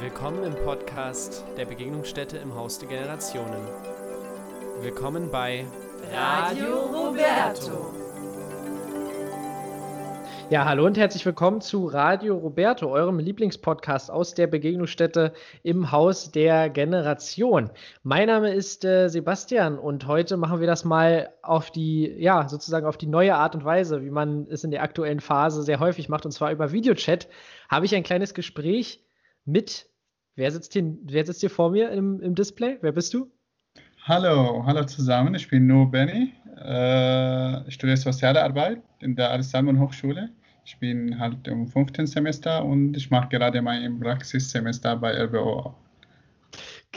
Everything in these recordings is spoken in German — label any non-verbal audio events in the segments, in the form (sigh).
Willkommen im Podcast der Begegnungsstätte im Haus der Generationen. Willkommen bei Radio Roberto. Ja, hallo und herzlich willkommen zu Radio Roberto, eurem Lieblingspodcast aus der Begegnungsstätte im Haus der Generation. Mein Name ist äh, Sebastian und heute machen wir das mal auf die, ja, sozusagen auf die neue Art und Weise, wie man es in der aktuellen Phase sehr häufig macht, und zwar über Videochat. Habe ich ein kleines Gespräch mit, wer sitzt hier, wer sitzt hier vor mir im, im Display? Wer bist du? Hallo, hallo zusammen. Ich bin Nur Benny. Äh, ich studiere Soziale Arbeit in der Alice-Salmon Hochschule. Ich bin halt im fünften Semester und ich mache gerade mein Praxissemester bei RBO.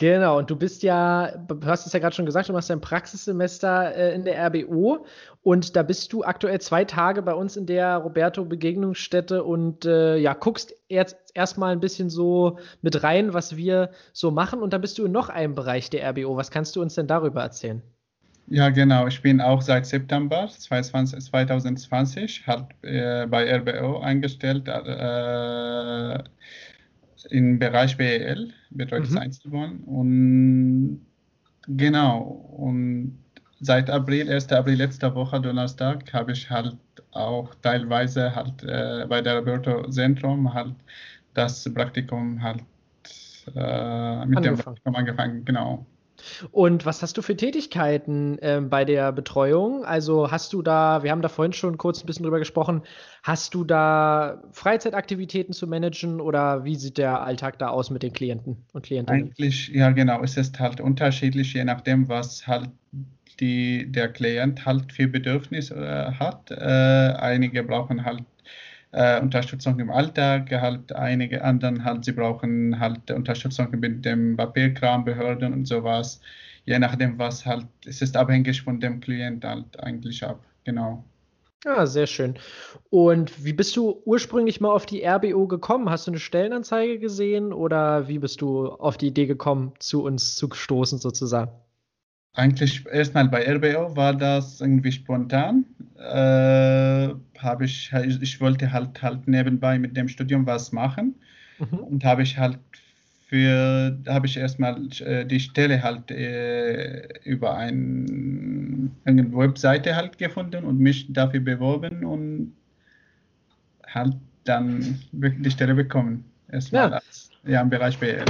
Genau, und du bist ja, du hast es ja gerade schon gesagt, du machst ein Praxissemester äh, in der RBO und da bist du aktuell zwei Tage bei uns in der Roberto Begegnungsstätte und äh, ja, guckst jetzt erstmal ein bisschen so mit rein, was wir so machen und dann bist du in noch einem Bereich der RBO. Was kannst du uns denn darüber erzählen? Ja, genau. Ich bin auch seit September 2020 halt, äh, bei RBO eingestellt äh, im Bereich BEL, betreutes mhm. Und genau, und seit April, 1. April letzter Woche, Donnerstag, habe ich halt auch teilweise halt äh, bei der Roberto Zentrum halt das Praktikum halt äh, mit angefangen. dem Praktikum angefangen, genau. Und was hast du für Tätigkeiten äh, bei der Betreuung? Also hast du da, wir haben da vorhin schon kurz ein bisschen drüber gesprochen, hast du da Freizeitaktivitäten zu managen oder wie sieht der Alltag da aus mit den Klienten und Klientinnen? Eigentlich, ja genau, es ist halt unterschiedlich, je nachdem, was halt die, der Klient halt für Bedürfnisse äh, hat. Äh, einige brauchen halt äh, Unterstützung im Alltag, halt einige anderen halt, sie brauchen halt Unterstützung mit dem Papierkram, Behörden und sowas. Je nachdem, was halt, es ist abhängig von dem Klient halt eigentlich ab, genau. Ah, sehr schön. Und wie bist du ursprünglich mal auf die RBO gekommen? Hast du eine Stellenanzeige gesehen oder wie bist du auf die Idee gekommen, zu uns zu stoßen sozusagen? Eigentlich erstmal bei RBO war das irgendwie spontan. Äh, habe ich, ich wollte halt halt nebenbei mit dem Studium was machen mhm. und habe ich halt für, habe ich erstmal äh, die Stelle halt äh, über ein, eine Webseite halt gefunden und mich dafür beworben und halt dann die Stelle bekommen. Erstmal ja. Als, ja, im Bereich BL.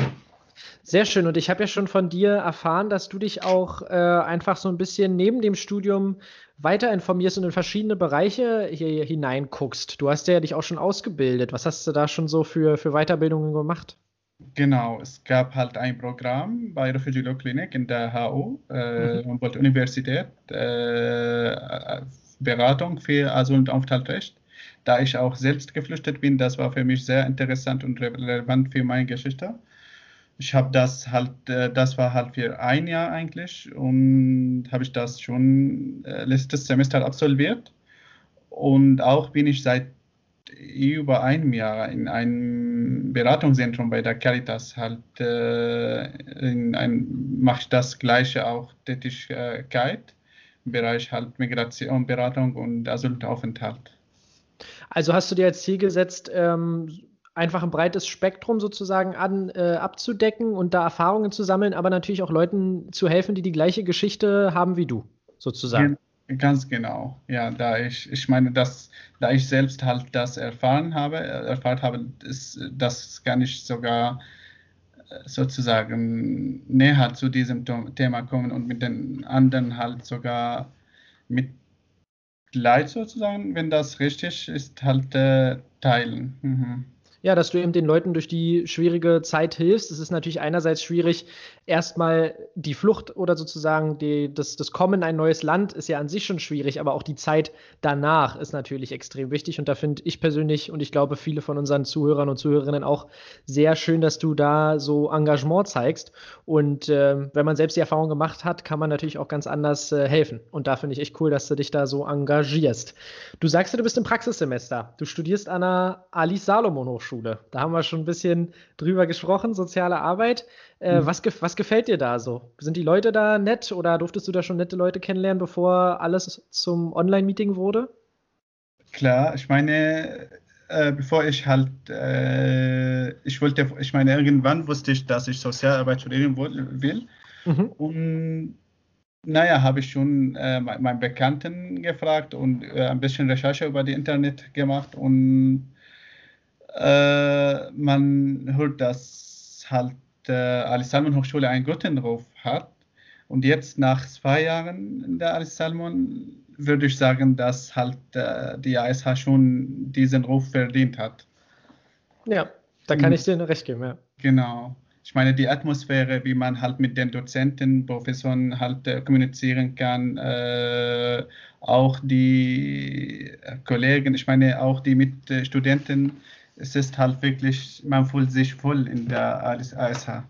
Sehr schön. Und ich habe ja schon von dir erfahren, dass du dich auch äh, einfach so ein bisschen neben dem Studium weiter informierst und in verschiedene Bereiche hier hineinguckst. Du hast ja dich auch schon ausgebildet. Was hast du da schon so für, für Weiterbildungen gemacht? Genau, es gab halt ein Programm bei Refugee Law Clinic in der HU, äh, mhm. Universität, äh, Beratung für Asyl- und Aufenthaltsrecht. Da ich auch selbst geflüchtet bin, das war für mich sehr interessant und relevant für meine Geschichte ich habe das halt, äh, das war halt für ein Jahr eigentlich und habe ich das schon äh, letztes Semester absolviert. Und auch bin ich seit über einem Jahr in einem Beratungszentrum bei der Caritas halt äh, mache ich das gleiche auch Tätigkeit im Bereich halt Migration, Beratung und Asylaufenthalt. Also hast du dir als Ziel gesetzt, ähm, einfach ein breites Spektrum sozusagen an, äh, abzudecken und da Erfahrungen zu sammeln, aber natürlich auch Leuten zu helfen, die die gleiche Geschichte haben wie du, sozusagen. Ganz genau. Ja, da ich, ich meine, dass, da ich selbst halt das erfahren habe, erfahren habe, ist, das kann ich sogar äh, sozusagen näher zu diesem Thema kommen und mit den anderen halt sogar mit Leid sozusagen, wenn das richtig ist, halt äh, teilen. Mhm. Ja, dass du eben den Leuten durch die schwierige Zeit hilfst. Es ist natürlich einerseits schwierig, erstmal die Flucht oder sozusagen die, das, das Kommen in ein neues Land ist ja an sich schon schwierig, aber auch die Zeit danach ist natürlich extrem wichtig. Und da finde ich persönlich und ich glaube viele von unseren Zuhörern und Zuhörerinnen auch sehr schön, dass du da so Engagement zeigst. Und äh, wenn man selbst die Erfahrung gemacht hat, kann man natürlich auch ganz anders äh, helfen. Und da finde ich echt cool, dass du dich da so engagierst. Du sagst ja, du bist im Praxissemester. Du studierst an der Alice Salomon Hochschule. Hochschule. Da haben wir schon ein bisschen drüber gesprochen, soziale Arbeit. Äh, mhm. was, ge was gefällt dir da so? Sind die Leute da nett oder durftest du da schon nette Leute kennenlernen, bevor alles zum Online-Meeting wurde? Klar, ich meine, äh, bevor ich halt, äh, ich wollte, ich meine, irgendwann wusste ich, dass ich Sozialarbeit studieren will. Mhm. Und naja, habe ich schon äh, meinen Bekannten gefragt und äh, ein bisschen Recherche über die Internet gemacht und äh, man hört, dass halt äh, Alice Salmon Hochschule einen guten Ruf hat. Und jetzt nach zwei Jahren in der Alice Salmon würde ich sagen, dass halt äh, die ASH schon diesen Ruf verdient hat. Ja, da kann ich dir recht geben, ja. Genau ich meine, die Atmosphäre, wie man halt mit den Dozenten, Professoren halt äh, kommunizieren kann, äh, auch die Kollegen, ich meine, auch die Mitstudenten, es ist halt wirklich, man fühlt sich wohl in der ASH.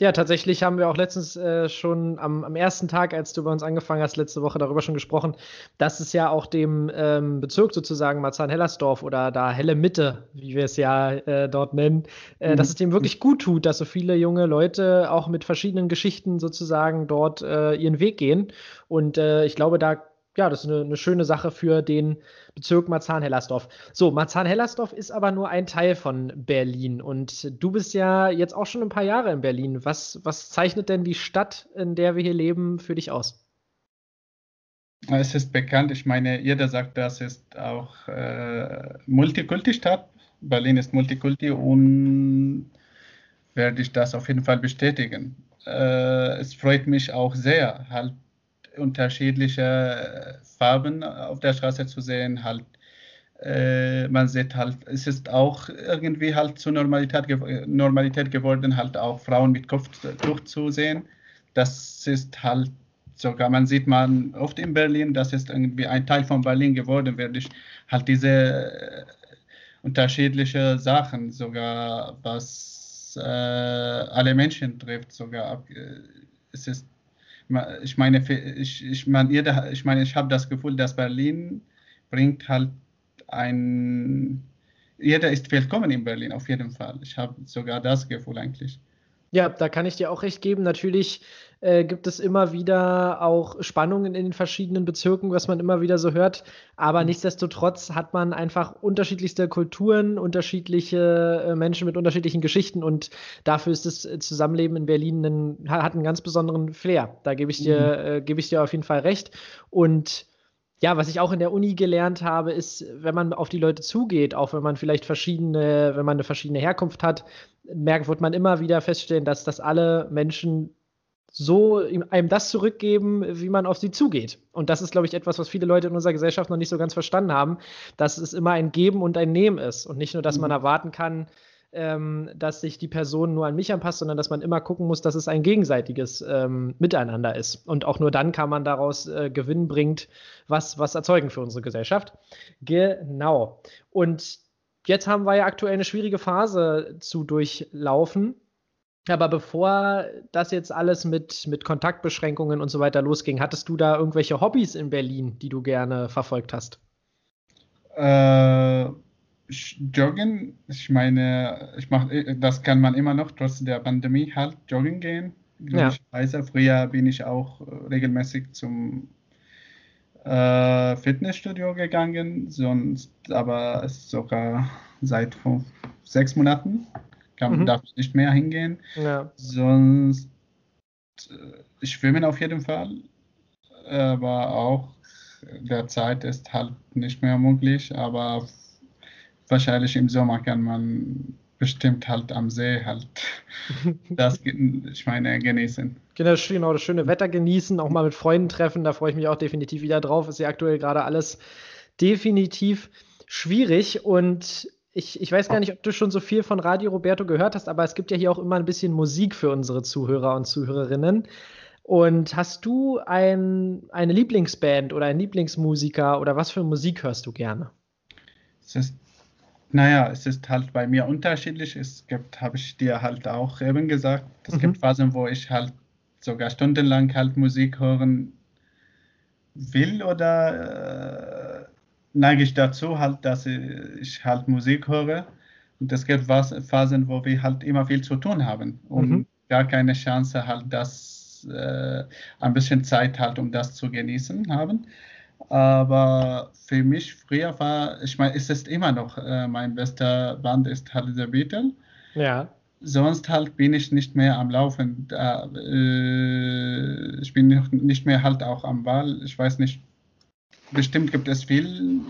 Ja, tatsächlich haben wir auch letztens äh, schon am, am, ersten Tag, als du bei uns angefangen hast, letzte Woche darüber schon gesprochen, dass es ja auch dem ähm, Bezirk sozusagen Marzahn-Hellersdorf oder da Helle Mitte, wie wir es ja äh, dort nennen, äh, mhm. dass es dem wirklich gut tut, dass so viele junge Leute auch mit verschiedenen Geschichten sozusagen dort äh, ihren Weg gehen. Und äh, ich glaube, da ja, das ist eine, eine, schöne Sache für den Bezirk Marzahn-Hellersdorf. So, Marzahn-Hellersdorf ist aber nur ein Teil von Berlin und du bist ja jetzt auch schon ein paar Jahre in Berlin. Was, was zeichnet denn die Stadt, in der wir hier leben, für dich aus? Es ist bekannt, ich meine, jeder sagt, das ist auch äh, Multikulti-Stadt. Berlin ist Multikulti und werde ich das auf jeden Fall bestätigen. Äh, es freut mich auch sehr, halt unterschiedliche Farben auf der Straße zu sehen, halt äh, man sieht halt, es ist auch irgendwie halt zur Normalität, Normalität geworden, halt auch Frauen mit Kopftuch zu sehen. Das ist halt sogar, man sieht man oft in Berlin, das ist irgendwie ein Teil von Berlin geworden, werde ich halt diese äh, unterschiedliche Sachen, sogar was äh, alle Menschen trifft, sogar äh, es ist ich meine, ich, ich meine, ich meine, ich habe das Gefühl, dass Berlin bringt halt ein, jeder ist willkommen in Berlin, auf jeden Fall. Ich habe sogar das Gefühl eigentlich. Ja, da kann ich dir auch recht geben. Natürlich äh, gibt es immer wieder auch Spannungen in den verschiedenen Bezirken, was man immer wieder so hört. Aber mhm. nichtsdestotrotz hat man einfach unterschiedlichste Kulturen, unterschiedliche äh, Menschen mit unterschiedlichen Geschichten und dafür ist das äh, Zusammenleben in Berlin einen, hat einen ganz besonderen Flair. Da gebe ich dir, mhm. äh, gebe ich dir auf jeden Fall recht. Und ja, was ich auch in der Uni gelernt habe, ist, wenn man auf die Leute zugeht, auch wenn man vielleicht verschiedene, wenn man eine verschiedene Herkunft hat, merkt, wird man immer wieder feststellen, dass das alle Menschen so einem das zurückgeben, wie man auf sie zugeht. Und das ist, glaube ich, etwas, was viele Leute in unserer Gesellschaft noch nicht so ganz verstanden haben, dass es immer ein Geben und ein Nehmen ist und nicht nur, dass mhm. man erwarten kann, ähm, dass sich die Person nur an mich anpasst, sondern dass man immer gucken muss, dass es ein gegenseitiges ähm, Miteinander ist. Und auch nur dann kann man daraus äh, Gewinn bringt, was, was erzeugen für unsere Gesellschaft. Genau. Und jetzt haben wir ja aktuell eine schwierige Phase zu durchlaufen. Aber bevor das jetzt alles mit, mit Kontaktbeschränkungen und so weiter losging, hattest du da irgendwelche Hobbys in Berlin, die du gerne verfolgt hast? Äh, Joggen, ich meine, ich mach, äh, das kann man immer noch trotz der Pandemie halt joggen gehen. Ja. Früher bin ich auch äh, regelmäßig zum äh, Fitnessstudio gegangen, sonst aber sogar seit fünf, sechs Monaten kann, mhm. darf ich nicht mehr hingehen. Ja. Sonst äh, schwimmen auf jeden Fall, aber auch derzeit ist halt nicht mehr möglich, aber wahrscheinlich im Sommer kann man bestimmt halt am See halt (laughs) das, ich meine, genießen. Genau, genau, das schöne Wetter genießen, auch mal mit Freunden treffen, da freue ich mich auch definitiv wieder drauf. Ist ja aktuell gerade alles definitiv schwierig und ich, ich weiß gar nicht, ob du schon so viel von Radio Roberto gehört hast, aber es gibt ja hier auch immer ein bisschen Musik für unsere Zuhörer und Zuhörerinnen. Und hast du ein, eine Lieblingsband oder einen Lieblingsmusiker oder was für Musik hörst du gerne? Es ist naja, es ist halt bei mir unterschiedlich. Es gibt, habe ich dir halt auch eben gesagt, es mhm. gibt Phasen, wo ich halt sogar stundenlang halt Musik hören will oder äh, neige ich dazu halt, dass ich halt Musik höre. Und es gibt Phasen, wo wir halt immer viel zu tun haben und mhm. gar keine Chance halt, das äh, ein bisschen Zeit halt, um das zu genießen haben. Aber für mich früher war, ich meine, es ist immer noch, äh, mein bester Band ist halt der Beatle. Ja. Sonst halt bin ich nicht mehr am Laufen. Äh, ich bin nicht mehr halt auch am Ball. Ich weiß nicht, bestimmt gibt es viel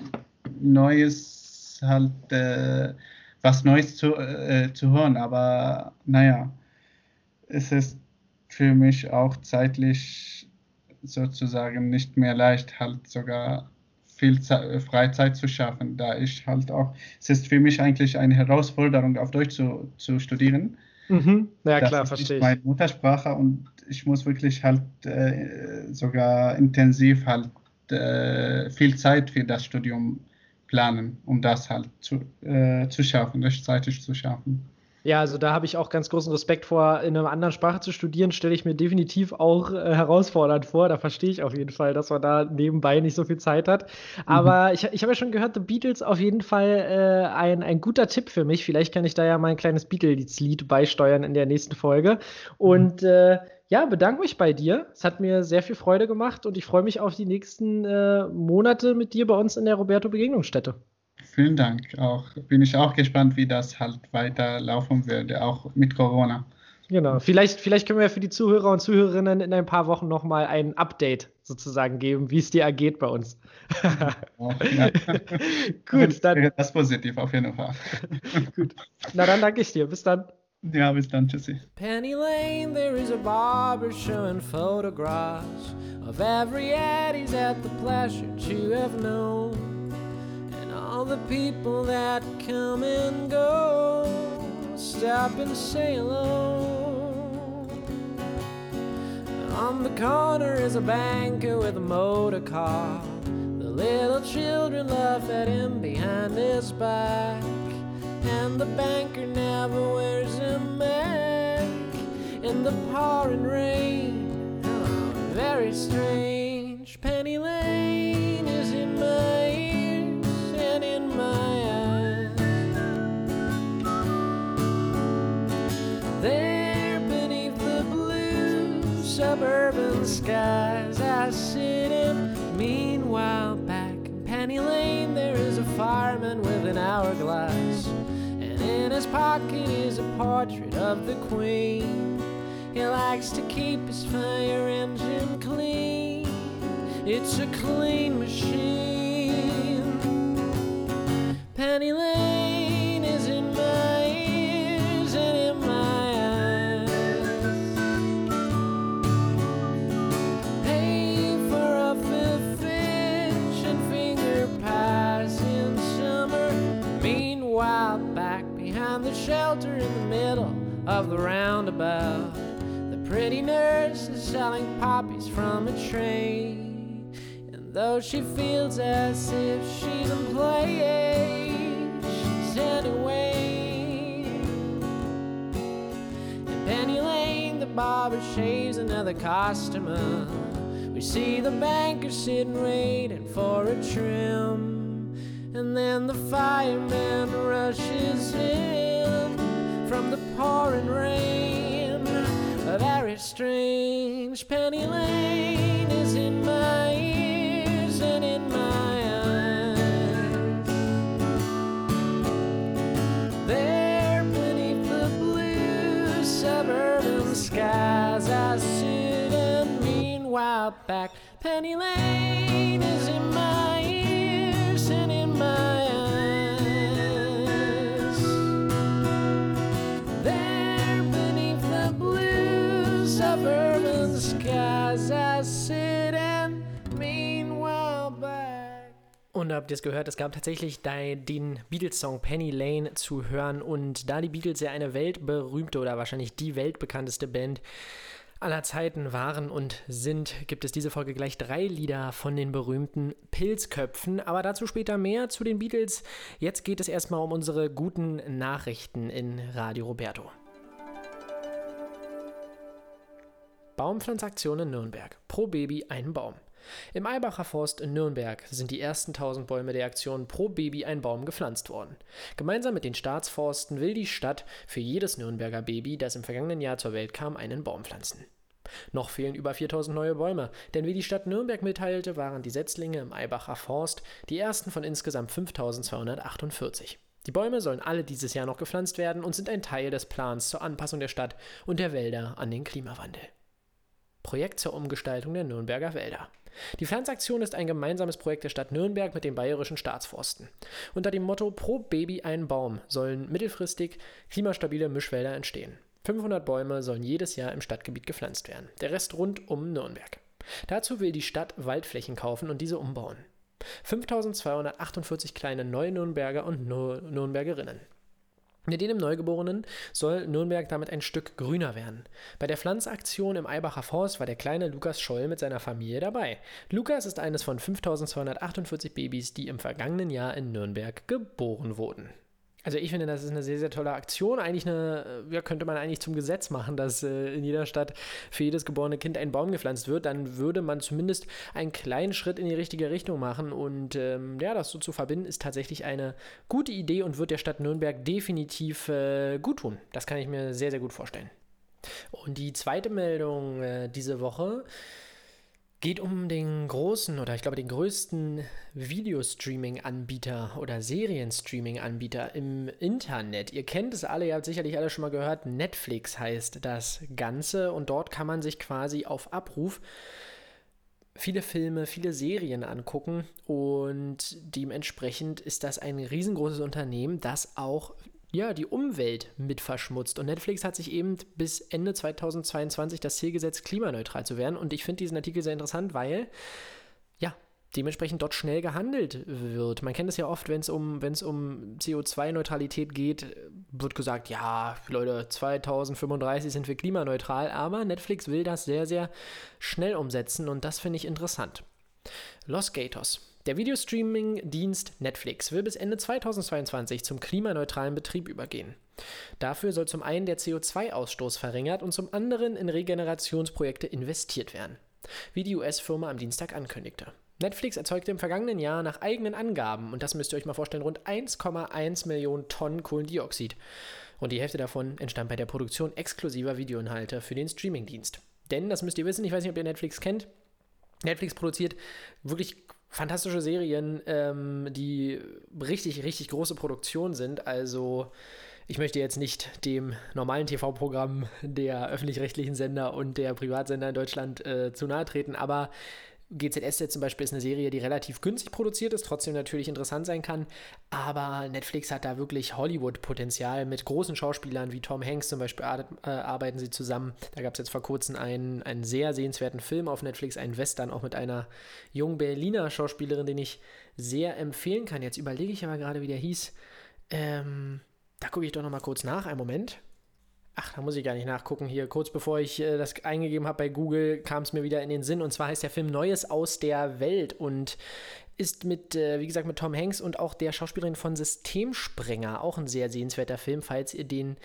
Neues, halt äh, was Neues zu, äh, zu hören, aber naja, es ist für mich auch zeitlich sozusagen nicht mehr leicht, halt sogar viel Ze Freizeit zu schaffen, da ich halt auch, es ist für mich eigentlich eine Herausforderung, auf Deutsch zu, zu studieren. Mhm. Ja, das klar, ist verstehe nicht ich. meine Muttersprache und ich muss wirklich halt äh, sogar intensiv halt äh, viel Zeit für das Studium planen, um das halt zu, äh, zu schaffen, rechtzeitig zu schaffen. Ja, also da habe ich auch ganz großen Respekt vor, in einer anderen Sprache zu studieren, stelle ich mir definitiv auch äh, herausfordernd vor. Da verstehe ich auf jeden Fall, dass man da nebenbei nicht so viel Zeit hat. Aber ich, ich habe ja schon gehört, The Beatles auf jeden Fall äh, ein, ein guter Tipp für mich. Vielleicht kann ich da ja mal ein kleines Beatles-Lied beisteuern in der nächsten Folge. Und äh, ja, bedanke mich bei dir. Es hat mir sehr viel Freude gemacht und ich freue mich auf die nächsten äh, Monate mit dir bei uns in der Roberto Begegnungsstätte. Vielen Dank. Auch bin ich auch gespannt, wie das halt weiterlaufen würde, auch mit Corona. Genau. Vielleicht, vielleicht können wir für die Zuhörer und Zuhörerinnen in ein paar Wochen nochmal ein Update sozusagen geben, wie es dir ergeht bei uns. Ja. (laughs) Gut, dann. Wäre Das positiv auf jeden Fall. (laughs) Gut. Na dann danke ich dir. Bis dann. Ja, bis dann. Tschüssi. Penny Lane, there is a barber showing photographs of every ad he's had the pleasure to have known, all the people that come and go stop and say hello. On the corner is a banker with a motor car. The little children laugh at him behind his back. And the banker never wears a mask in the pouring rain. Oh, very strange. Penny an hourglass. And in his pocket is a portrait of the Queen. He likes to keep his fire engine clean. It's a clean machine. Penny Lane shelter in the middle of the roundabout, the pretty nurse is selling poppies from a tray. And though she feels as if she's in play, she's anyway. In Penny Lane, the barber shaves another customer. We see the banker sitting waiting for a trim. And then the fireman rushes in from the pouring rain. A very strange Penny Lane is in my ears and in my eyes. There beneath the blue suburban skies, I sit and meanwhile back. Penny Lane is in Und habt ihr es gehört, es gab tatsächlich den Beatles-Song Penny Lane zu hören. Und da die Beatles ja eine weltberühmte oder wahrscheinlich die weltbekannteste Band aller Zeiten waren und sind, gibt es diese Folge gleich drei Lieder von den berühmten Pilzköpfen. Aber dazu später mehr zu den Beatles. Jetzt geht es erstmal um unsere guten Nachrichten in Radio Roberto. Baumpflanzaktion in Nürnberg. Pro Baby ein Baum. Im Eibacher Forst in Nürnberg sind die ersten 1000 Bäume der Aktion Pro Baby ein Baum gepflanzt worden. Gemeinsam mit den Staatsforsten will die Stadt für jedes Nürnberger Baby, das im vergangenen Jahr zur Welt kam, einen Baum pflanzen. Noch fehlen über 4000 neue Bäume, denn wie die Stadt Nürnberg mitteilte, waren die Setzlinge im Eibacher Forst die ersten von insgesamt 5248. Die Bäume sollen alle dieses Jahr noch gepflanzt werden und sind ein Teil des Plans zur Anpassung der Stadt und der Wälder an den Klimawandel. Projekt zur Umgestaltung der Nürnberger Wälder. Die Pflanzaktion ist ein gemeinsames Projekt der Stadt Nürnberg mit den bayerischen Staatsforsten. Unter dem Motto Pro Baby ein Baum sollen mittelfristig klimastabile Mischwälder entstehen. 500 Bäume sollen jedes Jahr im Stadtgebiet gepflanzt werden, der Rest rund um Nürnberg. Dazu will die Stadt Waldflächen kaufen und diese umbauen. 5248 kleine Neu-Nürnberger und Nürnbergerinnen. Mit dem Neugeborenen soll Nürnberg damit ein Stück grüner werden. Bei der Pflanzaktion im Eibacher Forst war der kleine Lukas Scholl mit seiner Familie dabei. Lukas ist eines von 5248 Babys, die im vergangenen Jahr in Nürnberg geboren wurden. Also ich finde, das ist eine sehr, sehr tolle Aktion. Eigentlich eine, ja, könnte man eigentlich zum Gesetz machen, dass äh, in jeder Stadt für jedes geborene Kind ein Baum gepflanzt wird. Dann würde man zumindest einen kleinen Schritt in die richtige Richtung machen. Und ähm, ja, das so zu verbinden, ist tatsächlich eine gute Idee und wird der Stadt Nürnberg definitiv äh, gut tun. Das kann ich mir sehr, sehr gut vorstellen. Und die zweite Meldung äh, diese Woche geht um den großen oder ich glaube den größten Videostreaming-Anbieter oder Serienstreaming-Anbieter im Internet. Ihr kennt es alle, ihr habt sicherlich alle schon mal gehört, Netflix heißt das Ganze und dort kann man sich quasi auf Abruf viele Filme, viele Serien angucken und dementsprechend ist das ein riesengroßes Unternehmen, das auch ja, die Umwelt mit verschmutzt. Und Netflix hat sich eben bis Ende 2022 das Ziel gesetzt, klimaneutral zu werden. Und ich finde diesen Artikel sehr interessant, weil, ja, dementsprechend dort schnell gehandelt wird. Man kennt es ja oft, wenn es um, um CO2-Neutralität geht, wird gesagt, ja, Leute, 2035 sind wir klimaneutral, aber Netflix will das sehr, sehr schnell umsetzen und das finde ich interessant. Los Gatos. Der Videostreaming-Dienst Netflix will bis Ende 2022 zum klimaneutralen Betrieb übergehen. Dafür soll zum einen der CO2-Ausstoß verringert und zum anderen in Regenerationsprojekte investiert werden, wie die US-Firma am Dienstag ankündigte. Netflix erzeugte im vergangenen Jahr nach eigenen Angaben, und das müsst ihr euch mal vorstellen, rund 1,1 Millionen Tonnen Kohlendioxid. Und die Hälfte davon entstand bei der Produktion exklusiver Videoinhalte für den Streamingdienst. Denn, das müsst ihr wissen, ich weiß nicht, ob ihr Netflix kennt, Netflix produziert wirklich fantastische Serien, ähm, die richtig, richtig große Produktionen sind. Also ich möchte jetzt nicht dem normalen TV-Programm der öffentlich-rechtlichen Sender und der Privatsender in Deutschland äh, zu nahe treten, aber GZSZ zum Beispiel ist eine Serie, die relativ günstig produziert ist, trotzdem natürlich interessant sein kann. Aber Netflix hat da wirklich Hollywood-Potenzial. Mit großen Schauspielern wie Tom Hanks zum Beispiel äh, arbeiten sie zusammen. Da gab es jetzt vor kurzem einen, einen sehr sehenswerten Film auf Netflix, einen Western, auch mit einer jungen Berliner Schauspielerin, den ich sehr empfehlen kann. Jetzt überlege ich aber gerade, wie der hieß. Ähm, da gucke ich doch noch mal kurz nach. Einen Moment. Ach, da muss ich gar nicht nachgucken. Hier, kurz bevor ich äh, das eingegeben habe bei Google, kam es mir wieder in den Sinn. Und zwar heißt der Film Neues aus der Welt und ist mit, äh, wie gesagt, mit Tom Hanks und auch der Schauspielerin von Systemsprenger auch ein sehr sehenswerter Film, falls ihr den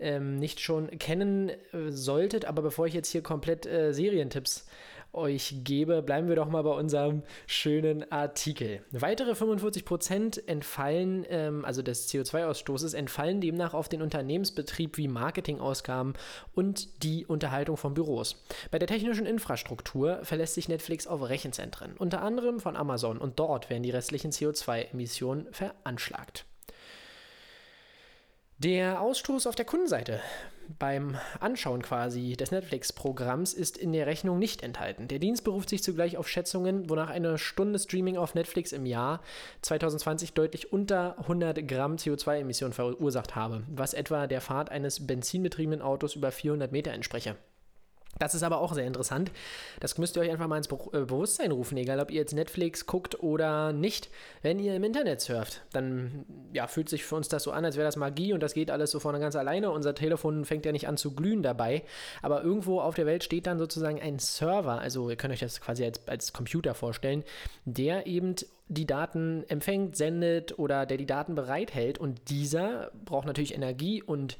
ähm, nicht schon kennen äh, solltet. Aber bevor ich jetzt hier komplett äh, Serientipps euch gebe, bleiben wir doch mal bei unserem schönen Artikel. Weitere 45% entfallen, ähm, also des CO2-Ausstoßes, entfallen demnach auf den Unternehmensbetrieb wie Marketingausgaben und die Unterhaltung von Büros. Bei der technischen Infrastruktur verlässt sich Netflix auf Rechenzentren, unter anderem von Amazon, und dort werden die restlichen CO2-Emissionen veranschlagt. Der Ausstoß auf der Kundenseite beim Anschauen quasi des Netflix-Programms ist in der Rechnung nicht enthalten. Der Dienst beruft sich zugleich auf Schätzungen, wonach eine Stunde Streaming auf Netflix im Jahr 2020 deutlich unter 100 Gramm CO2-Emissionen verursacht habe, was etwa der Fahrt eines benzinbetriebenen Autos über 400 Meter entspreche. Das ist aber auch sehr interessant. Das müsst ihr euch einfach mal ins äh, Bewusstsein rufen, egal ob ihr jetzt Netflix guckt oder nicht. Wenn ihr im Internet surft, dann ja, fühlt sich für uns das so an, als wäre das Magie und das geht alles so vorne ganz alleine. Unser Telefon fängt ja nicht an zu glühen dabei. Aber irgendwo auf der Welt steht dann sozusagen ein Server, also ihr könnt euch das quasi als, als Computer vorstellen, der eben die Daten empfängt, sendet oder der die Daten bereithält. Und dieser braucht natürlich Energie und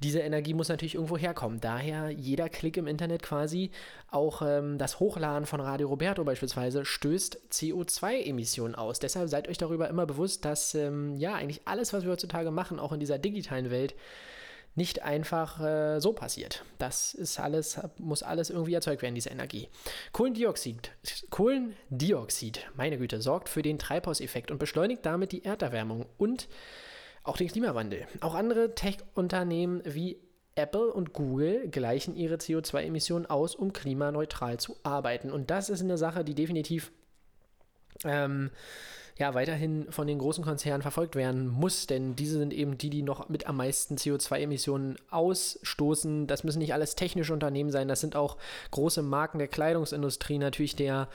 diese Energie muss natürlich irgendwo herkommen. Daher jeder Klick im Internet quasi, auch ähm, das Hochladen von Radio Roberto beispielsweise, stößt CO2-Emissionen aus. Deshalb seid euch darüber immer bewusst, dass ähm, ja eigentlich alles, was wir heutzutage machen, auch in dieser digitalen Welt, nicht einfach äh, so passiert. Das ist alles, muss alles irgendwie erzeugt werden, diese Energie. Kohlendioxid, Kohlendioxid, meine Güte, sorgt für den Treibhauseffekt und beschleunigt damit die Erderwärmung und auch den Klimawandel. Auch andere Tech-Unternehmen wie Apple und Google gleichen ihre CO2-Emissionen aus, um klimaneutral zu arbeiten. Und das ist eine Sache, die definitiv ähm, ja, weiterhin von den großen Konzernen verfolgt werden muss, denn diese sind eben die, die noch mit am meisten CO2-Emissionen ausstoßen. Das müssen nicht alles technische Unternehmen sein, das sind auch große Marken der Kleidungsindustrie, natürlich der,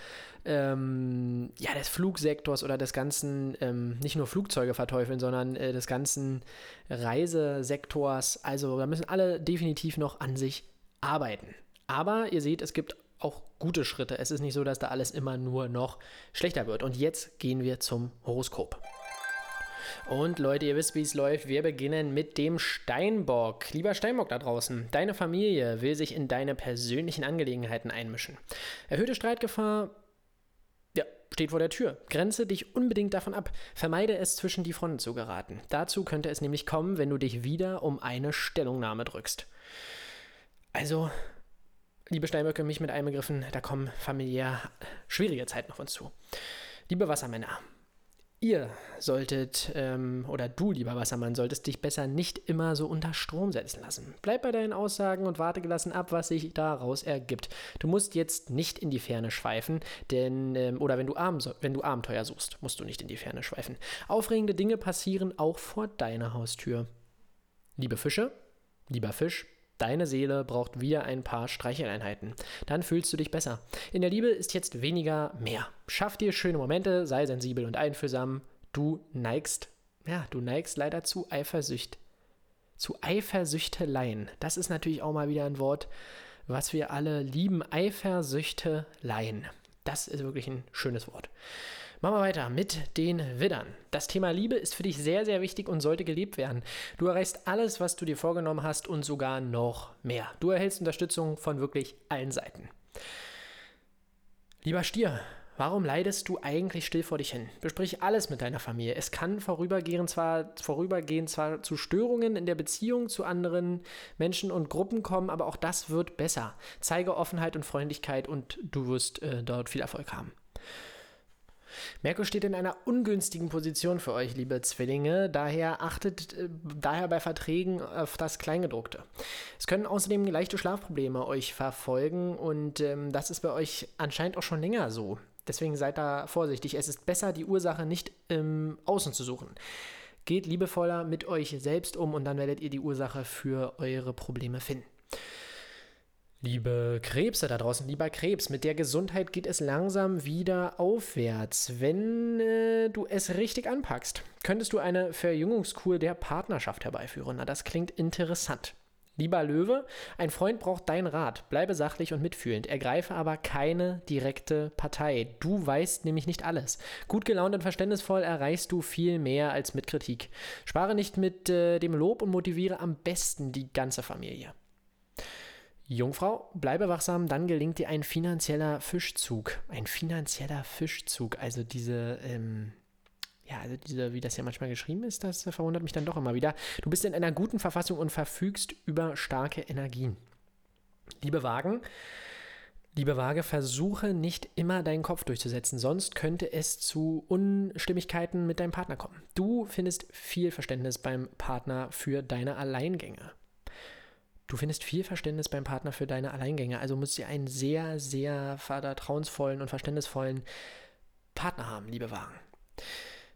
ähm, ja, des Flugsektors oder des ganzen, ähm, nicht nur Flugzeuge verteufeln, sondern äh, des ganzen Reisesektors. Also da müssen alle definitiv noch an sich arbeiten. Aber ihr seht, es gibt auch gute Schritte. Es ist nicht so, dass da alles immer nur noch schlechter wird. Und jetzt gehen wir zum Horoskop. Und Leute, ihr wisst, wie es läuft. Wir beginnen mit dem Steinbock. Lieber Steinbock da draußen, deine Familie will sich in deine persönlichen Angelegenheiten einmischen. Erhöhte Streitgefahr ja, steht vor der Tür. Grenze dich unbedingt davon ab. Vermeide es, zwischen die Fronten zu geraten. Dazu könnte es nämlich kommen, wenn du dich wieder um eine Stellungnahme drückst. Also liebe Steinböcke, mich mit einbegriffen, da kommen familiär schwierige Zeiten auf uns zu. Liebe Wassermänner, ihr solltet, ähm, oder du, lieber Wassermann, solltest dich besser nicht immer so unter Strom setzen lassen. Bleib bei deinen Aussagen und warte gelassen ab, was sich daraus ergibt. Du musst jetzt nicht in die Ferne schweifen, denn, ähm, oder wenn du, wenn du Abenteuer suchst, musst du nicht in die Ferne schweifen. Aufregende Dinge passieren auch vor deiner Haustür. Liebe Fische, lieber Fisch, Deine Seele braucht wieder ein paar Streicheleinheiten. Dann fühlst du dich besser. In der Liebe ist jetzt weniger mehr. Schaff dir schöne Momente, sei sensibel und einfühlsam. Du neigst, ja, du neigst leider zu Eifersucht. Zu Eifersüchteleien. Das ist natürlich auch mal wieder ein Wort, was wir alle lieben. Eifersüchteleien. Das ist wirklich ein schönes Wort. Machen wir weiter mit den Widdern. Das Thema Liebe ist für dich sehr, sehr wichtig und sollte gelebt werden. Du erreichst alles, was du dir vorgenommen hast und sogar noch mehr. Du erhältst Unterstützung von wirklich allen Seiten. Lieber Stier, Warum leidest du eigentlich still vor dich hin? Besprich alles mit deiner Familie. Es kann vorübergehend zwar, vorübergehend zwar zu Störungen in der Beziehung zu anderen Menschen und Gruppen kommen, aber auch das wird besser. Zeige Offenheit und Freundlichkeit und du wirst äh, dort viel Erfolg haben. Merkur steht in einer ungünstigen Position für euch, liebe Zwillinge. Daher achtet äh, daher bei Verträgen auf das Kleingedruckte. Es können außerdem leichte Schlafprobleme euch verfolgen und ähm, das ist bei euch anscheinend auch schon länger so. Deswegen seid da vorsichtig. Es ist besser, die Ursache nicht im Außen zu suchen. Geht liebevoller mit euch selbst um und dann werdet ihr die Ursache für eure Probleme finden. Liebe Krebse da draußen, lieber Krebs, mit der Gesundheit geht es langsam wieder aufwärts. Wenn äh, du es richtig anpackst, könntest du eine Verjüngungskur der Partnerschaft herbeiführen. Na, das klingt interessant. Lieber Löwe, ein Freund braucht deinen Rat. Bleibe sachlich und mitfühlend. Ergreife aber keine direkte Partei. Du weißt nämlich nicht alles. Gut gelaunt und verständnisvoll erreichst du viel mehr als mit Kritik. Spare nicht mit äh, dem Lob und motiviere am besten die ganze Familie. Jungfrau, bleibe wachsam, dann gelingt dir ein finanzieller Fischzug. Ein finanzieller Fischzug, also diese, ähm, ja, also diese, wie das ja manchmal geschrieben ist, das verwundert mich dann doch immer wieder. Du bist in einer guten Verfassung und verfügst über starke Energien. Liebe Wagen, Liebe Waage, versuche nicht immer deinen Kopf durchzusetzen, sonst könnte es zu Unstimmigkeiten mit deinem Partner kommen. Du findest viel Verständnis beim Partner für deine Alleingänge. Du findest viel Verständnis beim Partner für deine Alleingänge, also musst du einen sehr, sehr vertrauensvollen und verständnisvollen Partner haben, liebe Wagen.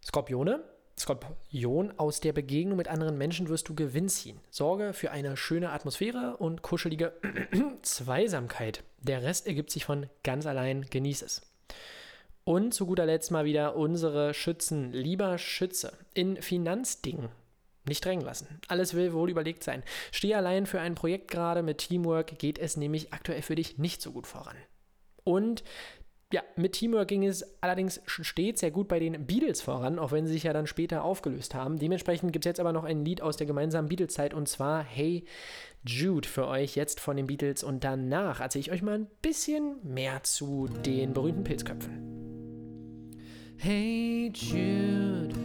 Skorpione, Skorpion, aus der Begegnung mit anderen Menschen wirst du Gewinn ziehen. Sorge für eine schöne Atmosphäre und kuschelige (clears throat) Zweisamkeit. Der Rest ergibt sich von ganz allein. Genieß es. Und zu guter Letzt mal wieder unsere Schützen. Lieber Schütze, in Finanzdingen nicht drängen lassen. Alles will wohl überlegt sein. Steh allein für ein Projekt gerade, mit Teamwork geht es nämlich aktuell für dich nicht so gut voran. Und ja, mit Teamwork ging es allerdings stets sehr gut bei den Beatles voran, auch wenn sie sich ja dann später aufgelöst haben. Dementsprechend gibt es jetzt aber noch ein Lied aus der gemeinsamen Beatles-Zeit und zwar Hey Jude für euch jetzt von den Beatles und danach erzähle ich euch mal ein bisschen mehr zu den berühmten Pilzköpfen. Hey Jude.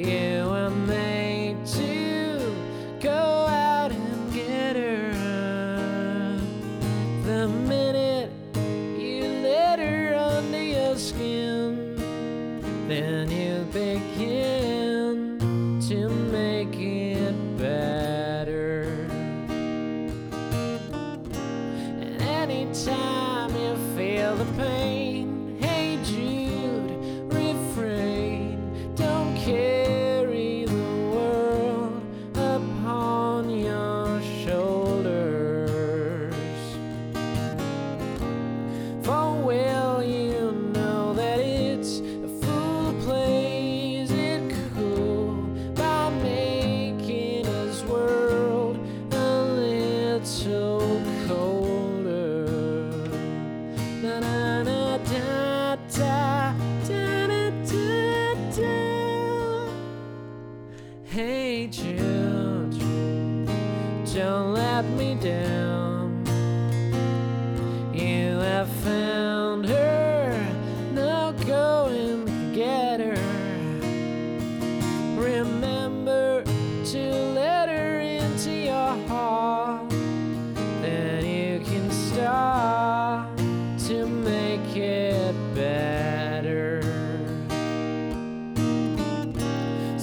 you and me.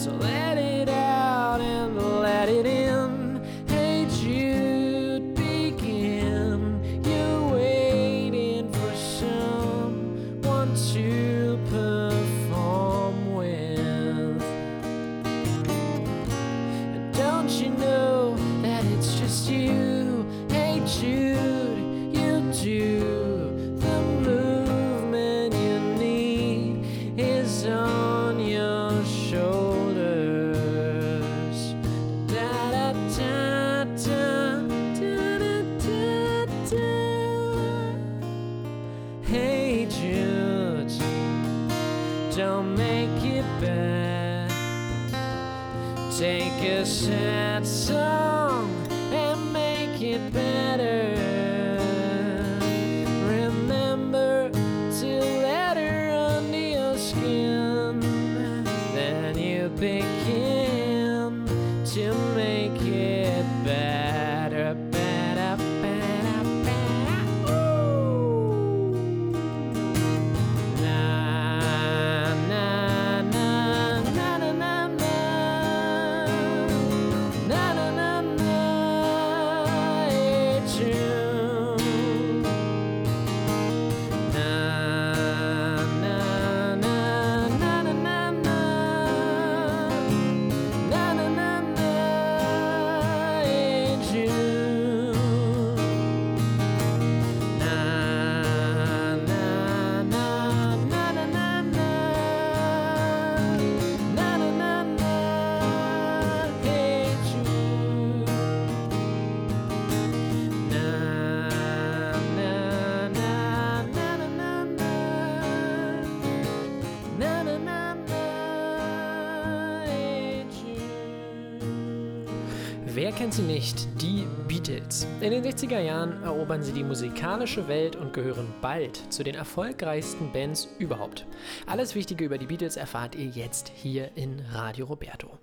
So kennt sie nicht? Die Beatles. In den 60er Jahren erobern sie die musikalische Welt und gehören bald zu den erfolgreichsten Bands überhaupt. Alles Wichtige über die Beatles erfahrt ihr jetzt hier in Radio Roberto.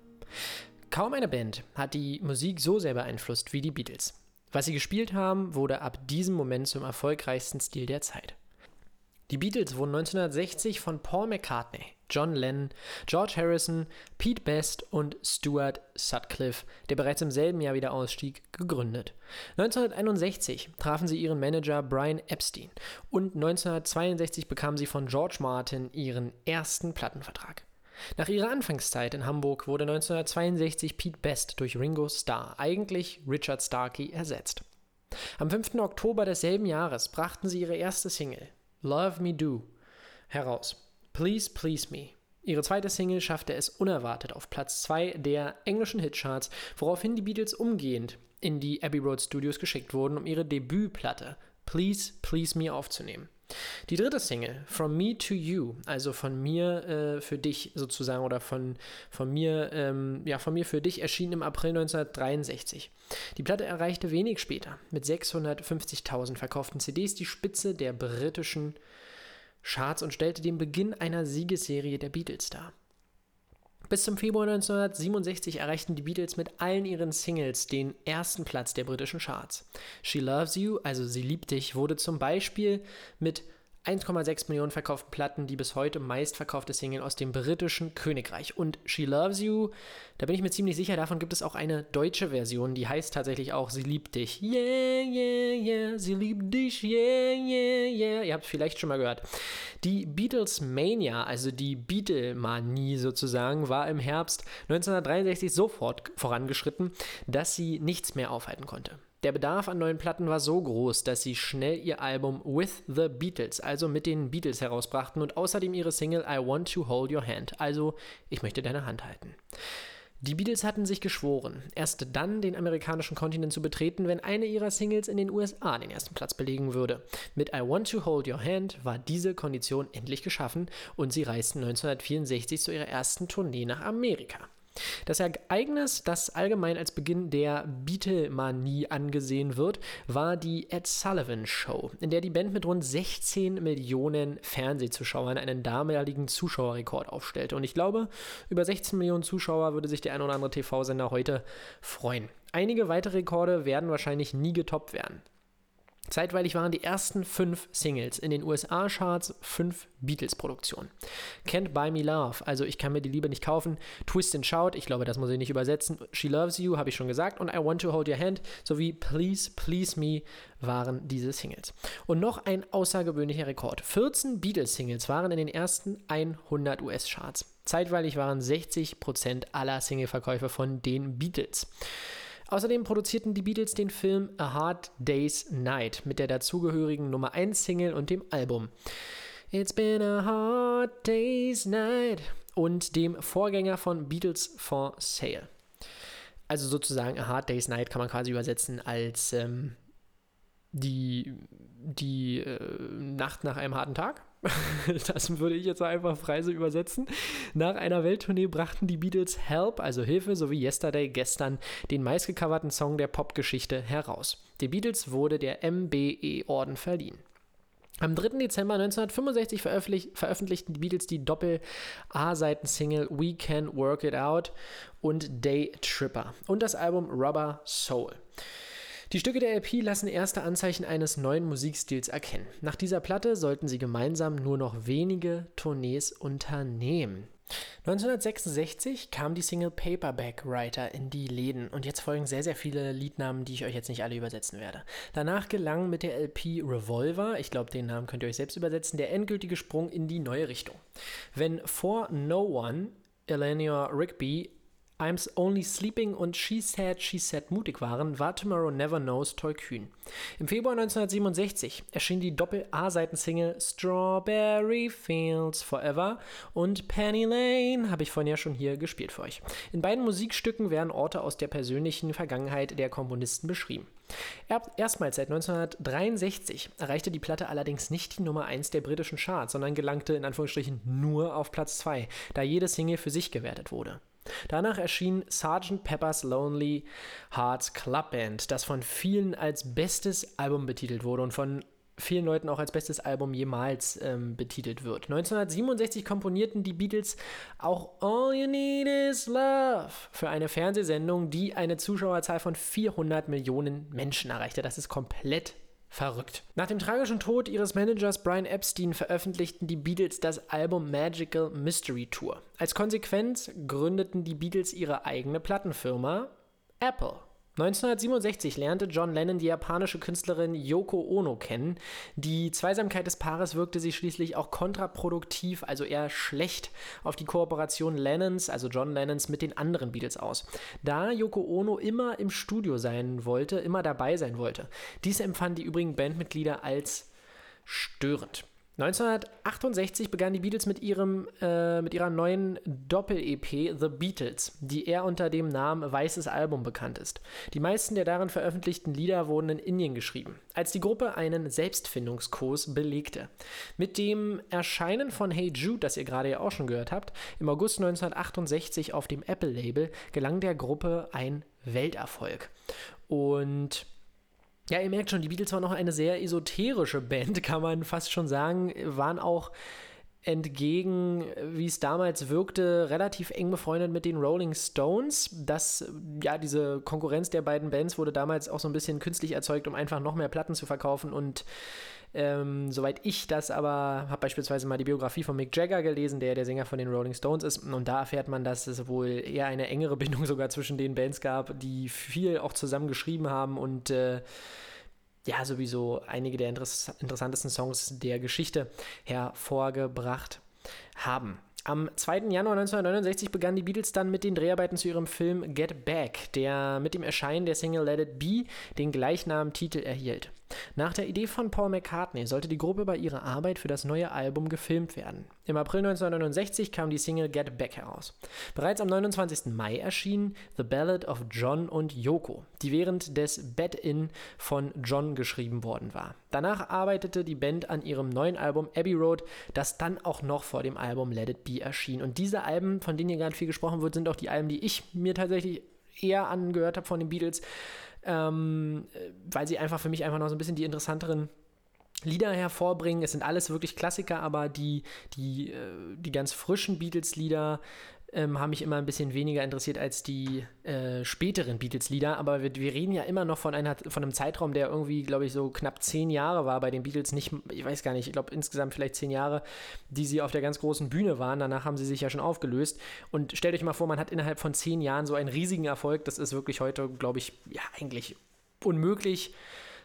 Kaum eine Band hat die Musik so sehr beeinflusst wie die Beatles. Was sie gespielt haben, wurde ab diesem Moment zum erfolgreichsten Stil der Zeit. Die Beatles wurden 1960 von Paul McCartney, John Lennon, George Harrison, Pete Best und Stuart Sutcliffe, der bereits im selben Jahr wieder ausstieg, gegründet. 1961 trafen sie ihren Manager Brian Epstein und 1962 bekamen sie von George Martin ihren ersten Plattenvertrag. Nach ihrer Anfangszeit in Hamburg wurde 1962 Pete Best durch Ringo Starr, eigentlich Richard Starkey, ersetzt. Am 5. Oktober desselben Jahres brachten sie ihre erste Single, Love Me Do, heraus. Please Please Me Ihre zweite Single schaffte es unerwartet auf Platz 2 der englischen Hitcharts, woraufhin die Beatles umgehend in die Abbey Road Studios geschickt wurden, um ihre Debütplatte Please, Please Me aufzunehmen. Die dritte Single, From Me to You, also von mir äh, für dich sozusagen oder von, von mir, ähm, ja, von mir für dich, erschien im April 1963. Die Platte erreichte wenig später mit 650.000 verkauften CDs die Spitze der britischen Charts und stellte den Beginn einer Siegesserie der Beatles dar. Bis zum Februar 1967 erreichten die Beatles mit allen ihren Singles den ersten Platz der britischen Charts. She Loves You, also Sie liebt dich, wurde zum Beispiel mit 1,6 Millionen verkauften Platten die bis heute meistverkaufte Single aus dem britischen Königreich. Und She Loves You, da bin ich mir ziemlich sicher, davon gibt es auch eine deutsche Version, die heißt tatsächlich auch Sie liebt dich. Yeah, yeah, yeah, sie liebt dich, yeah, yeah, yeah. Ihr habt es vielleicht schon mal gehört. Die Beatles Mania, also die Beatlemanie sozusagen, war im Herbst 1963 sofort vorangeschritten, dass sie nichts mehr aufhalten konnte. Der Bedarf an neuen Platten war so groß, dass sie schnell ihr Album With the Beatles, also mit den Beatles herausbrachten und außerdem ihre Single I Want to Hold Your Hand, also Ich möchte deine Hand halten. Die Beatles hatten sich geschworen, erst dann den amerikanischen Kontinent zu betreten, wenn eine ihrer Singles in den USA den ersten Platz belegen würde. Mit I Want to Hold Your Hand war diese Kondition endlich geschaffen und sie reisten 1964 zu ihrer ersten Tournee nach Amerika. Das Ereignis, das allgemein als Beginn der Beatlemanie angesehen wird, war die Ed Sullivan Show, in der die Band mit rund 16 Millionen Fernsehzuschauern einen damaligen Zuschauerrekord aufstellte. Und ich glaube, über 16 Millionen Zuschauer würde sich der ein oder andere TV-Sender heute freuen. Einige weitere Rekorde werden wahrscheinlich nie getoppt werden. Zeitweilig waren die ersten fünf Singles in den USA-Charts fünf Beatles-Produktionen. Can't Buy Me Love, also Ich kann mir die Liebe nicht kaufen, Twist and Shout, ich glaube, das muss ich nicht übersetzen, She Loves You, habe ich schon gesagt, und I Want to Hold Your Hand sowie Please, Please Me waren diese Singles. Und noch ein außergewöhnlicher Rekord. 14 Beatles-Singles waren in den ersten 100 US-Charts. Zeitweilig waren 60% aller Singleverkäufe von den Beatles. Außerdem produzierten die Beatles den Film A Hard Day's Night mit der dazugehörigen Nummer 1 Single und dem Album. It's been a hard day's night und dem Vorgänger von Beatles for Sale. Also sozusagen A Hard Day's Night kann man quasi übersetzen als ähm, die, die äh, Nacht nach einem harten Tag. (laughs) das würde ich jetzt einfach frei so übersetzen. Nach einer Welttournee brachten die Beatles Help, also Hilfe, sowie Yesterday gestern den meistgecoverten Song der Popgeschichte heraus. Den Beatles wurde der MBE-Orden verliehen. Am 3. Dezember 1965 veröffentlich veröffentlichten die Beatles die Doppel-A-Seiten-Single We Can Work It Out und Day Tripper und das Album Rubber Soul. Die Stücke der LP lassen erste Anzeichen eines neuen Musikstils erkennen. Nach dieser Platte sollten sie gemeinsam nur noch wenige Tournees unternehmen. 1966 kam die Single Paperback Writer in die Läden und jetzt folgen sehr, sehr viele Liednamen, die ich euch jetzt nicht alle übersetzen werde. Danach gelang mit der LP Revolver, ich glaube, den Namen könnt ihr euch selbst übersetzen, der endgültige Sprung in die neue Richtung. Wenn For No One Eleanor Rigby I'm Only Sleeping und She Said, She Said mutig waren, war Tomorrow Never Knows tollkühn. Im Februar 1967 erschien die Doppel-A-Seiten-Single Strawberry Fields Forever und Penny Lane, habe ich vorhin ja schon hier gespielt für euch. In beiden Musikstücken werden Orte aus der persönlichen Vergangenheit der Komponisten beschrieben. Erstmals seit 1963 erreichte die Platte allerdings nicht die Nummer 1 der britischen Charts, sondern gelangte in Anführungsstrichen nur auf Platz 2, da jede Single für sich gewertet wurde. Danach erschien Sgt. Pepper's Lonely Hearts Club Band, das von vielen als bestes Album betitelt wurde und von vielen Leuten auch als bestes Album jemals ähm, betitelt wird. 1967 komponierten die Beatles auch All You Need Is Love für eine Fernsehsendung, die eine Zuschauerzahl von 400 Millionen Menschen erreichte. Das ist komplett Verrückt. Nach dem tragischen Tod ihres Managers Brian Epstein veröffentlichten die Beatles das Album Magical Mystery Tour. Als Konsequenz gründeten die Beatles ihre eigene Plattenfirma Apple. 1967 lernte John Lennon die japanische Künstlerin Yoko Ono kennen. Die Zweisamkeit des Paares wirkte sich schließlich auch kontraproduktiv, also eher schlecht, auf die Kooperation Lennons, also John Lennons, mit den anderen Beatles aus. Da Yoko Ono immer im Studio sein wollte, immer dabei sein wollte. Dies empfanden die übrigen Bandmitglieder als störend. 1968 begannen die Beatles mit, ihrem, äh, mit ihrer neuen Doppel-EP The Beatles, die eher unter dem Namen Weißes Album bekannt ist. Die meisten der darin veröffentlichten Lieder wurden in Indien geschrieben, als die Gruppe einen Selbstfindungskurs belegte. Mit dem Erscheinen von Hey Jude, das ihr gerade ja auch schon gehört habt, im August 1968 auf dem Apple-Label gelang der Gruppe ein Welterfolg. Und ja, ihr merkt schon, die Beatles waren noch eine sehr esoterische Band, (laughs) kann man fast schon sagen, waren auch entgegen, wie es damals wirkte, relativ eng befreundet mit den Rolling Stones. Das, ja, diese Konkurrenz der beiden Bands wurde damals auch so ein bisschen künstlich erzeugt, um einfach noch mehr Platten zu verkaufen und ähm, soweit ich das aber, habe beispielsweise mal die Biografie von Mick Jagger gelesen, der der Sänger von den Rolling Stones ist. Und da erfährt man, dass es wohl eher eine engere (laughs) Bindung sogar zwischen den Bands gab, die viel auch zusammen geschrieben haben und äh, ja, sowieso einige der interessantesten Songs der Geschichte hervorgebracht haben. Am 2. Januar 1969 begannen die Beatles dann mit den Dreharbeiten zu ihrem Film Get Back, der mit dem Erscheinen der Single Let It Be den gleichnamigen Titel erhielt. Nach der Idee von Paul McCartney sollte die Gruppe bei ihrer Arbeit für das neue Album gefilmt werden. Im April 1969 kam die Single Get Back heraus. Bereits am 29. Mai erschien The Ballad of John und Yoko, die während des Bed-In von John geschrieben worden war. Danach arbeitete die Band an ihrem neuen Album Abbey Road, das dann auch noch vor dem Album Let It Be erschien. Und diese Alben, von denen hier gerade viel gesprochen wird, sind auch die Alben, die ich mir tatsächlich eher angehört habe von den Beatles ähm, weil sie einfach für mich einfach noch so ein bisschen die interessanteren Lieder hervorbringen. Es sind alles wirklich Klassiker, aber die, die, äh, die ganz frischen Beatles-Lieder ähm, haben mich immer ein bisschen weniger interessiert als die äh, späteren Beatles-Lieder. Aber wir, wir, reden ja immer noch von, einer, von einem Zeitraum, der irgendwie, glaube ich, so knapp zehn Jahre war bei den Beatles. Nicht, ich weiß gar nicht, ich glaube insgesamt vielleicht zehn Jahre, die sie auf der ganz großen Bühne waren. Danach haben sie sich ja schon aufgelöst. Und stellt euch mal vor, man hat innerhalb von zehn Jahren so einen riesigen Erfolg. Das ist wirklich heute, glaube ich, ja, eigentlich unmöglich.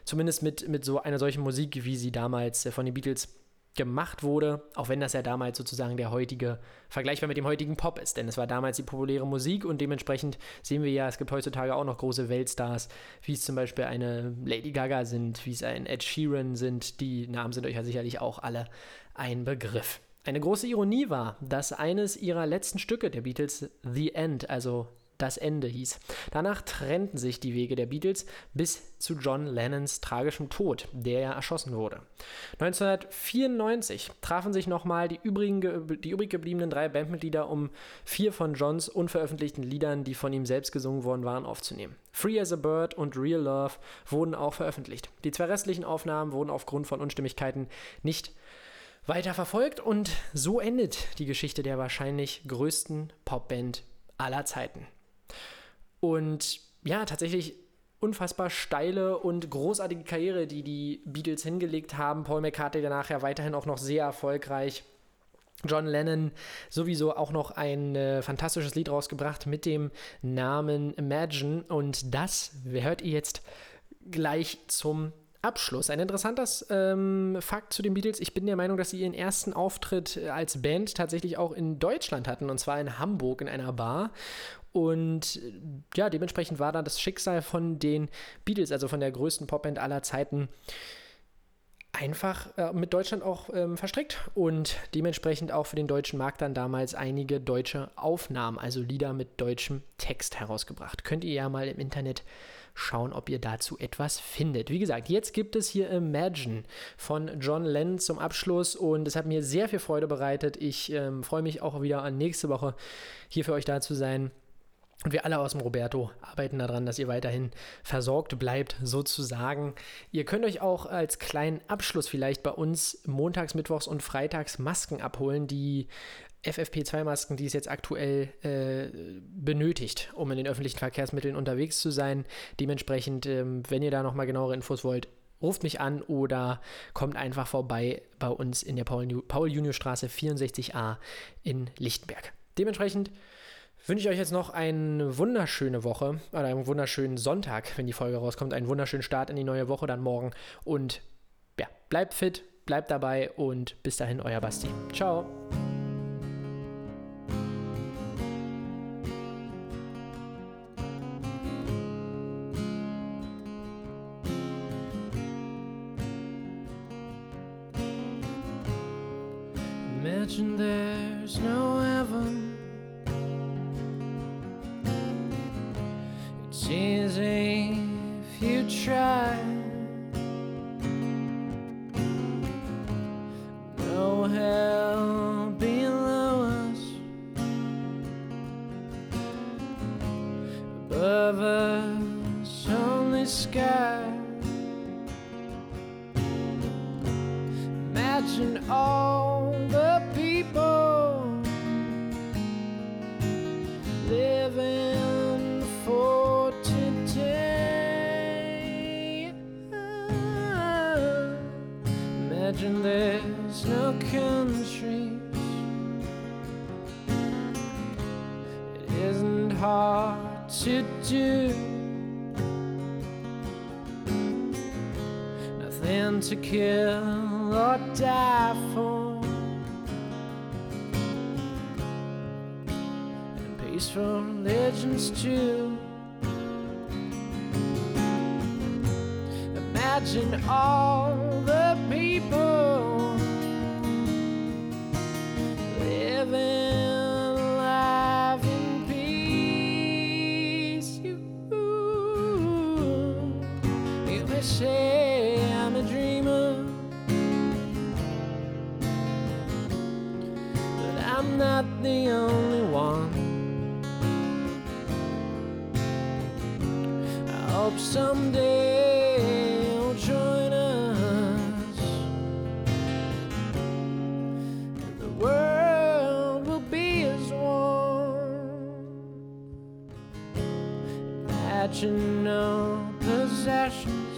Zumindest mit, mit so einer solchen Musik, wie sie damals äh, von den Beatles gemacht wurde, auch wenn das ja damals sozusagen der heutige, vergleichbar mit dem heutigen Pop ist, denn es war damals die populäre Musik und dementsprechend sehen wir ja, es gibt heutzutage auch noch große Weltstars, wie es zum Beispiel eine Lady Gaga sind, wie es ein Ed Sheeran sind, die Namen sind euch ja sicherlich auch alle ein Begriff. Eine große Ironie war, dass eines ihrer letzten Stücke der Beatles The End, also das Ende hieß. Danach trennten sich die Wege der Beatles bis zu John Lennons tragischem Tod, der ja erschossen wurde. 1994 trafen sich nochmal die, die übrig gebliebenen drei Bandmitglieder, um vier von Johns unveröffentlichten Liedern, die von ihm selbst gesungen worden waren, aufzunehmen. Free as a Bird und Real Love wurden auch veröffentlicht. Die zwei restlichen Aufnahmen wurden aufgrund von Unstimmigkeiten nicht weiter verfolgt und so endet die Geschichte der wahrscheinlich größten Popband aller Zeiten. Und ja, tatsächlich unfassbar steile und großartige Karriere, die die Beatles hingelegt haben. Paul McCartney danach ja weiterhin auch noch sehr erfolgreich. John Lennon sowieso auch noch ein äh, fantastisches Lied rausgebracht mit dem Namen Imagine. Und das hört ihr jetzt gleich zum Abschluss. Ein interessanter ähm, Fakt zu den Beatles. Ich bin der Meinung, dass sie ihren ersten Auftritt äh, als Band tatsächlich auch in Deutschland hatten, und zwar in Hamburg in einer Bar. Und äh, ja, dementsprechend war da das Schicksal von den Beatles, also von der größten Popband aller Zeiten, einfach äh, mit Deutschland auch ähm, verstrickt und dementsprechend auch für den deutschen Markt dann damals einige deutsche Aufnahmen, also Lieder mit deutschem Text herausgebracht. Könnt ihr ja mal im Internet schauen, ob ihr dazu etwas findet. Wie gesagt, jetzt gibt es hier Imagine von John Lennon zum Abschluss und es hat mir sehr viel Freude bereitet. Ich ähm, freue mich auch wieder an nächste Woche hier für euch da zu sein. Und wir alle aus dem Roberto arbeiten daran, dass ihr weiterhin versorgt bleibt, sozusagen. Ihr könnt euch auch als kleinen Abschluss vielleicht bei uns montags, mittwochs und freitags Masken abholen, die FFP2-Masken, die es jetzt aktuell äh, benötigt, um in den öffentlichen Verkehrsmitteln unterwegs zu sein. Dementsprechend, ähm, wenn ihr da nochmal genauere Infos wollt, ruft mich an oder kommt einfach vorbei bei uns in der Paul-Junior-Straße 64a in Lichtenberg. Dementsprechend wünsche ich euch jetzt noch eine wunderschöne Woche oder einen wunderschönen Sonntag, wenn die Folge rauskommt. Einen wunderschönen Start in die neue Woche dann morgen. Und ja, bleibt fit, bleibt dabei und bis dahin, euer Basti. Ciao. imagine all the people living for today. Imagine there's no countries. It isn't hard to do. nothing to kill or die for. And peace from legends too. Imagine all catching no possession.